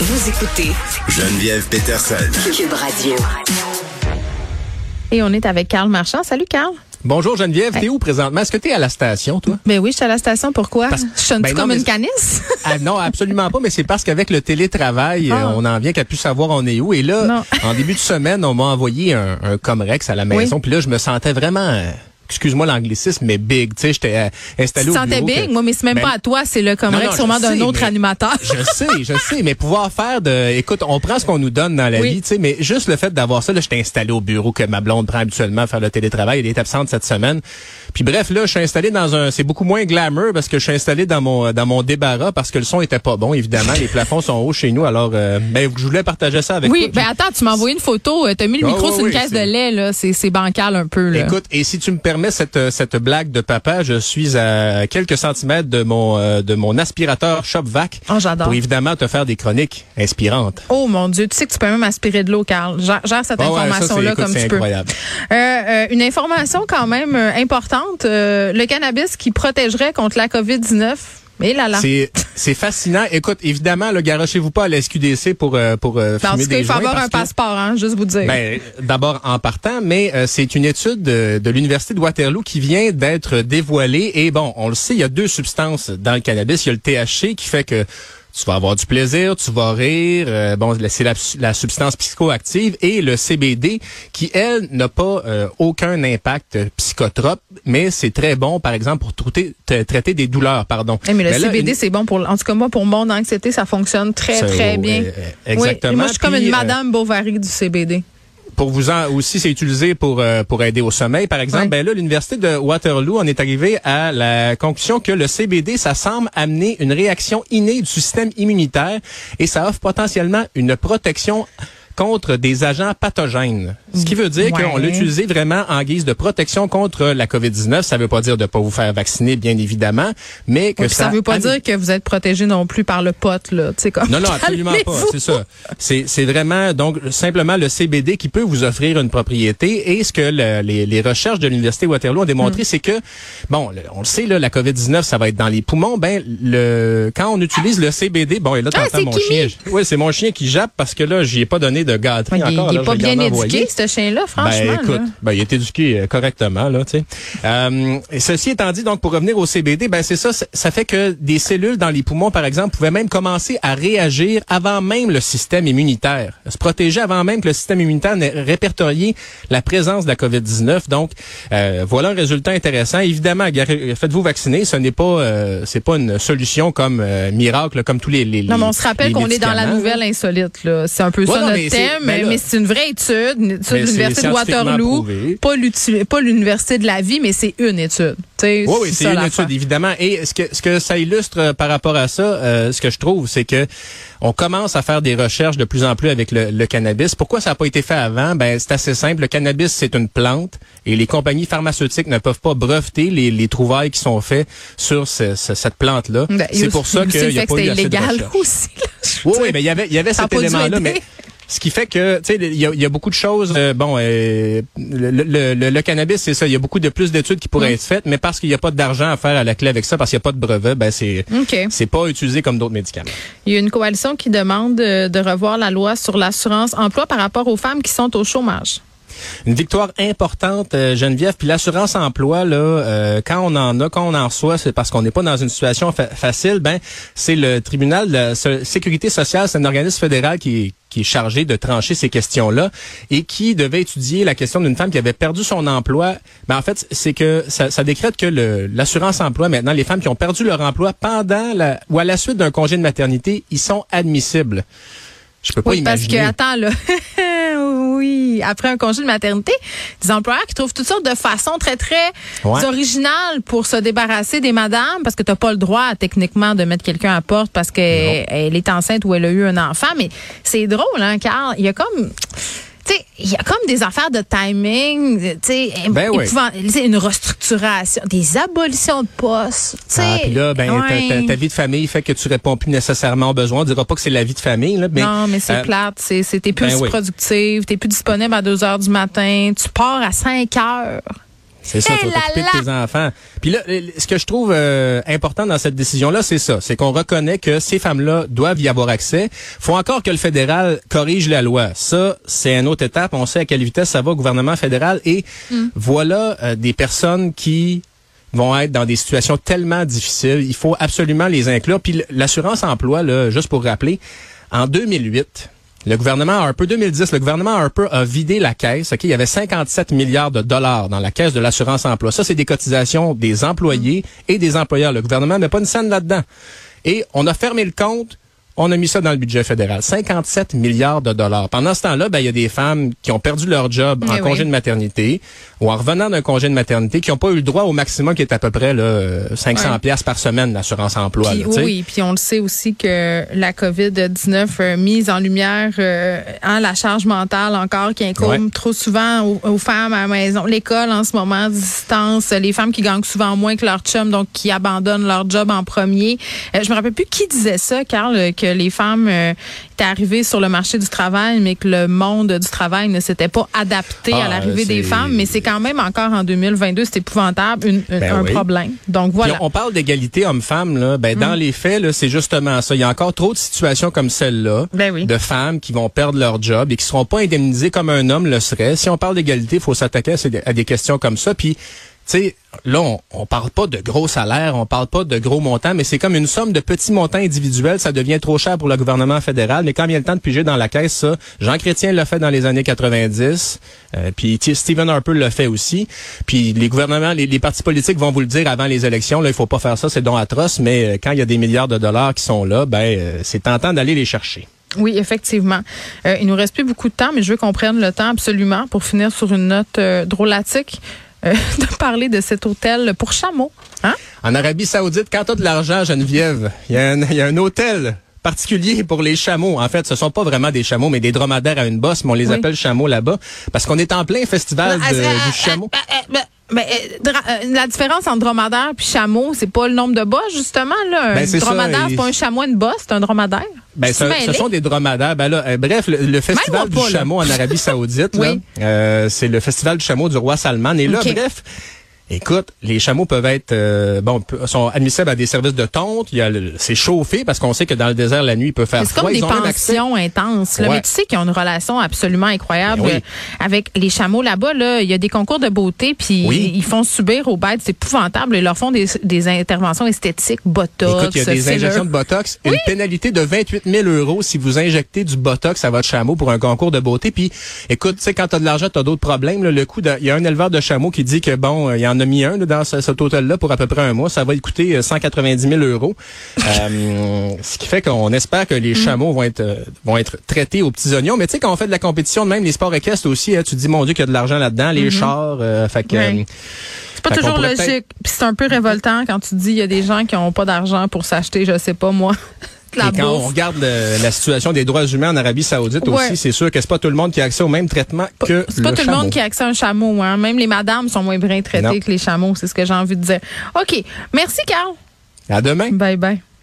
Vous écoutez Geneviève Peterson. Cube Radio. Et on est avec Carl Marchand. Salut Carl. Bonjour Geneviève, t'es où présentement? Est-ce que t'es à la station, toi? Ben oui, je suis à la station. Pourquoi? Parce- je suis Ben comme mais- une canisse. Ah, non, absolument pas, mais c'est parce qu'avec le télétravail, Ah. euh, on en vient qu'à plus savoir on est où. Et là, Non. en début de semaine, on m'a envoyé un, un Comrex à la maison. Puis là, je me sentais vraiment, euh, excuse-moi l'anglicisme, mais big. Tu sais, j'étais euh, installé tu au sentais big, que- moi, mais c'est même Ben, pas à toi, c'est le non, sûrement d'un autre animateur. Je sais, je sais, mais pouvoir faire de, écoute, on prend ce qu'on nous donne dans la Oui. vie, tu sais, mais juste le fait d'avoir ça, là, j'étais installé au bureau que ma blonde prend habituellement à faire le télétravail, elle est absente cette semaine. Puis bref, là, je suis installé dans un, c'est beaucoup moins glamour parce que je suis installé dans mon, dans mon débarras parce que le son était pas bon, évidemment, les plafonds sont hauts chez nous, alors, euh, ben, je voulais partager ça avec Oui, toi. ben attends, tu m'as envoyé une photo, euh, t'as mis le Ah, micro oui, sur une oui, caisse de lait, là. C'est c'est bancal un peu, là. Écoute, et si tu me permets cette, euh, cette blague de papa, je suis à quelques centimètres de mon, euh, de mon aspirateur ShopVac Oh, j'adore. pour évidemment te faire des chroniques inspirantes. Oh mon Dieu, tu sais que tu peux même aspirer de l'eau, Carl. Gère, gère cette Ah information-là comme tu peux. incroyable. Euh, euh, une information quand même importante. le cannabis qui protégerait contre la COVID-19. Mais là, là. C'est c'est fascinant. Écoute, évidemment, le garochez-vous pas à la SQDC pour euh, pour euh, en fumer tout cas, des il faut avoir un passeport, hein, juste vous dire. Ben, d'abord en partant, mais euh, c'est une étude de, de l'université de Waterloo qui vient d'être dévoilée. Et bon, on le sait, il y a deux substances dans le cannabis. Il y a le THC qui fait que tu vas avoir du plaisir, tu vas rire. euh, bon, c'est la, la substance psychoactive et le CBD qui elle n'a pas euh, aucun impact psychotrope, mais c'est très bon, par exemple, pour traiter, des douleurs. Pardon. Eh, mais le là, CBD, une- c'est bon pour, en tout cas, moi, pour mon anxiété, ça fonctionne très, très bien. exactement. Oui, moi, je suis comme une euh, Madame Bovary du CBD. Pour vous en aussi c'est utilisé pour euh, pour aider au sommeil par exemple ben là l'université de Waterloo on est arrivé à la conclusion que le CBD ça semble amener une réaction innée du système immunitaire et ça offre potentiellement une protection contre des agents pathogènes. Ce qui veut dire Ouais. qu'on l'a utilisé vraiment en guise de protection contre la COVID-19. Ça veut pas dire de pas vous faire vacciner, bien évidemment, mais que Oui, ça ça... ne veut pas dire que vous êtes protégé non plus par le pote, là. Tu sais, comme. non, non, absolument pas. C'est ça. C'est, vraiment donc simplement le CBD qui peut vous offrir une propriété. Et ce que le- les, les recherches de l'université Waterloo ont démontré, c'est que bon, on le sait là, la COVID 19, ça va être dans les poumons. Ben le quand on utilise le CBD, bon et là Ah, t'entends c'est mon Kimi. chien. Oui, c'est mon chien qui jappe parce que là j'y ai pas donné de gâterie encore. il là, est je pas bien éduqué. Ce chien-là, franchement. Ben écoute, là. ben il est éduqué euh, correctement là, tu sais. Euh, et ceci étant dit, donc pour revenir au CBD, ben c'est ça, ça- fait que des cellules dans les poumons, par exemple, pouvaient même commencer à réagir avant même le système immunitaire, se protéger avant même que le système immunitaire n'ait répertorié la présence de la COVID-19. Donc euh, voilà un résultat intéressant. Évidemment, faites-vous vacciner, ce n'est pas, euh, c'est pas une solution comme euh, miracle, comme tous les, les Non, mais on se rappelle qu'on est dans la nouvelle insolite. là. C'est un peu Ouais, ça non, notre mais thème, ben mais, là- mais c'est une vraie étude, étude l'Université de Waterloo, prouvé. pas l'Université de la vie, mais c'est une étude. Oui, oui, c'est une étude, évidemment. Et ce que, ce que ça illustre euh, par rapport à ça, euh, ce que je trouve, c'est que on commence à faire des recherches de plus en plus avec le, le cannabis. Pourquoi ça n'a pas été fait avant? Ben, c'est assez simple. Le cannabis, c'est une plante et les compagnies pharmaceutiques ne peuvent pas breveter les, les trouvailles qui sont faites sur ce- ce- cette plante-là. Ben, c'est pour ça qu'il n'y a pas eu assez de illégal aussi. là. Oui, oui, mais il y avait, il y avait cet élément-là, mais ce qui fait que, tu sais, il y a, il y a beaucoup de choses. euh, bon, euh, le, le- le- le cannabis, c'est ça. Il y a beaucoup de plus d'études qui pourraient Mm. être faites, mais parce qu'il n'y a pas d'argent à faire à la clé avec ça, parce qu'il n'y a pas de brevet, ben c'est c'est pas utilisé comme d'autres médicaments. Il y a une coalition qui demande euh, de revoir la loi sur l'assurance emploi par rapport aux femmes qui sont au chômage. Une victoire importante, euh, Geneviève. Puis l'assurance emploi, là, euh, quand on en a, quand on en reçoit, c'est parce qu'on n'est pas dans une situation fa- facile. Ben, c'est le tribunal de la sécurité sociale, c'est un organisme fédéral qui est qui est chargé de trancher ces questions-là et qui devait étudier la question d'une femme qui avait perdu son emploi. Ben en fait, c'est que ça, ça décrète que l'assurance emploi maintenant, les femmes qui ont perdu leur emploi pendant la, ou à la suite d'un congé de maternité, ils sont admissibles. Je peux pas Oui, parce que, attends, là. oui, après un congé de maternité, des employeurs qui trouvent toutes sortes de façons très, très Ouais. originales pour se débarrasser des madames, parce que t'as pas le droit, techniquement, de mettre quelqu'un à porte parce qu'elle elle est enceinte ou elle a eu un enfant. Mais c'est drôle, hein, Carl? Il y a comme... Tu sais, il y a comme des affaires de timing, tu sais, Ben oui. une restructuration, des abolitions de postes, tu sais. Ah, puis là, ben, ta- ouais. ta, ta vie de famille fait que tu réponds plus nécessairement aux besoins. On dira pas que c'est la vie de famille, là, mais, non, mais c'est euh, plate. C'est, c'est, t'es plus ben oui. productive, t'es plus disponible à 2 heures du matin, tu pars à 5 heures. C'est ça, faut là t'occuper de tes enfants. Puis là, ce que je trouve euh, important dans cette décision-là, c'est ça. C'est qu'on reconnaît que ces femmes-là doivent y avoir accès. faut encore que le fédéral corrige la loi. Ça, c'est une autre étape. On sait à quelle vitesse ça va au gouvernement fédéral. Et voilà euh, des personnes qui vont être dans des situations tellement difficiles. Il faut absolument les inclure. Puis l'assurance emploi, là, juste pour rappeler, en 2008, le gouvernement Harper, 2010, le gouvernement Harper a vidé la caisse. Ok, il y avait 57 milliards de dollars dans la caisse de l'assurance emploi. Ça, c'est des cotisations des employés et des employeurs. Le gouvernement ne met pas une scène là-dedans. Et on a fermé le compte. On a mis ça dans le budget fédéral. 57 milliards de dollars. Pendant ce temps-là, ben, il y a des femmes qui ont perdu leur job en Eh congé de maternité ou en revenant d'un congé de maternité, qui n'ont pas eu le droit au maximum qui est à peu près là, euh, 500 Ouais. pièces par semaine d'assurance emploi. Puis, là, oui, puis on le sait aussi que la COVID-19 euh, mise en lumière euh, hein, la charge mentale encore qui incombe Ouais. trop souvent aux, aux femmes à la maison. L'école en ce moment, distance, les femmes qui gagnent souvent moins que leur chum, donc qui abandonnent leur job en premier. Euh, je me rappelle plus qui disait ça, Carl, euh, que les femmes euh, étaient arrivées sur le marché du travail, mais que le monde du travail ne s'était pas adapté Ah, à l'arrivée des femmes. Mais c'est quand même encore en 2022, c'est épouvantable, une- Ben un oui. problème. Donc Puis voilà. on parle d'égalité homme-femme, là. Ben, dans les faits, là, c'est justement ça. Il y a encore trop de situations comme celle-là. Ben oui. De femmes qui vont perdre leur job et qui seront pas indemnisées comme un homme le serait. Si on parle d'égalité, il faut s'attaquer à, à des questions comme ça. Puis, là, on, on parle pas de gros salaires, on parle pas de gros montants, mais c'est comme une somme de petits montants individuels. Ça devient trop cher pour le gouvernement fédéral. Mais quand vient le temps de piger dans la caisse, ça, Jean Chrétien l'a fait dans les années 90. euh, puis Stephen Harper le fait aussi. Puis les gouvernements, les, les partis politiques vont vous le dire avant les élections. Là, il faut pas faire ça, c'est don atroce. Mais euh, quand il y a des milliards de dollars qui sont là, ben euh, c'est tentant d'aller les chercher. Oui, effectivement. Euh, il nous reste plus beaucoup de temps, mais je veux qu'on prenne le temps absolument pour finir sur une note euh, drôlatique euh, de parler de cet hôtel pour chameaux. Hein? En Arabie Saoudite, quand tu as de l'argent, Geneviève, il y, a un- il y a un hôtel particulier pour les chameaux. En fait, ce sont pas vraiment des chameaux, mais des dromadaires à une bosse, mais on les Oui. appelle chameaux là-bas, parce qu'on est en plein festival de- du chameau. Mais, euh, euh, la différence entre dromadaire puis chameau, c'est pas le nombre de bosses, justement. Là. Ben, un dromadaire, c'est pas un chameau, une bosse, c'est un dromadaire. Ben, ce, sont des dromadaires. Ben là, euh, bref, le, le festival pas, du là. chameau en Arabie Saoudite, là, Oui. euh, c'est le festival du chameau du roi Salman. Et là, bref, écoute, les chameaux peuvent être, euh, bon, sont admissibles à des services de tonte. Il y a, c'est chauffé parce qu'on sait que dans le désert la nuit il peut faire C'est froid. comme des Ils pensions intenses. Là. Ouais. Mais tu sais qu'ils ont une relation absolument incroyable Ben oui. avec les chameaux là-bas. Là, il y a des concours de beauté, puis Oui. ils font subir aux bêtes. C'est épouvantable. Ils leur font des, des interventions esthétiques, botox, Écoute, il y a des injections de Botox. Une pénalité de 28 000 euros si vous injectez du Botox à votre chameau pour un concours de beauté. Puis, écoute, tu sais, quand t'as de l'argent, t'as d'autres problèmes. là. le coût, de- il y a un éleveur de chameaux qui dit que, bon, il y en a mis un là, dans ce- cet hôtel-là pour à peu près un mois. Ça va lui coûter euh, 190 000 euros. Euh, ce qui fait qu'on espère que Mm. les chameaux vont être euh, vont être traités aux petits oignons. Mais tu sais, quand on fait de la compétition, même les sports équestres aussi, hein, tu te dis, mon Dieu, qu'il y a de l'argent là-dedans. Les chars, euh, fait que... Mm-hmm. Euh, C'est pas toujours logique. Puis c'est un peu révoltant quand tu dis il y a des gens qui ont pas d'argent pour s'acheter, je sais pas moi, la Et quand on regarde le- la situation des droits humains en Arabie Saoudite Ouais. aussi, c'est sûr que c'est pas tout le monde qui a accès au même traitement que C'est pas le tout chameau. le monde qui a accès à un chameau. Hein. Même les madames sont moins bien traitées Non. que les chameaux. C'est ce que j'ai envie de dire. OK. Merci, Carl. À demain. Bye bye.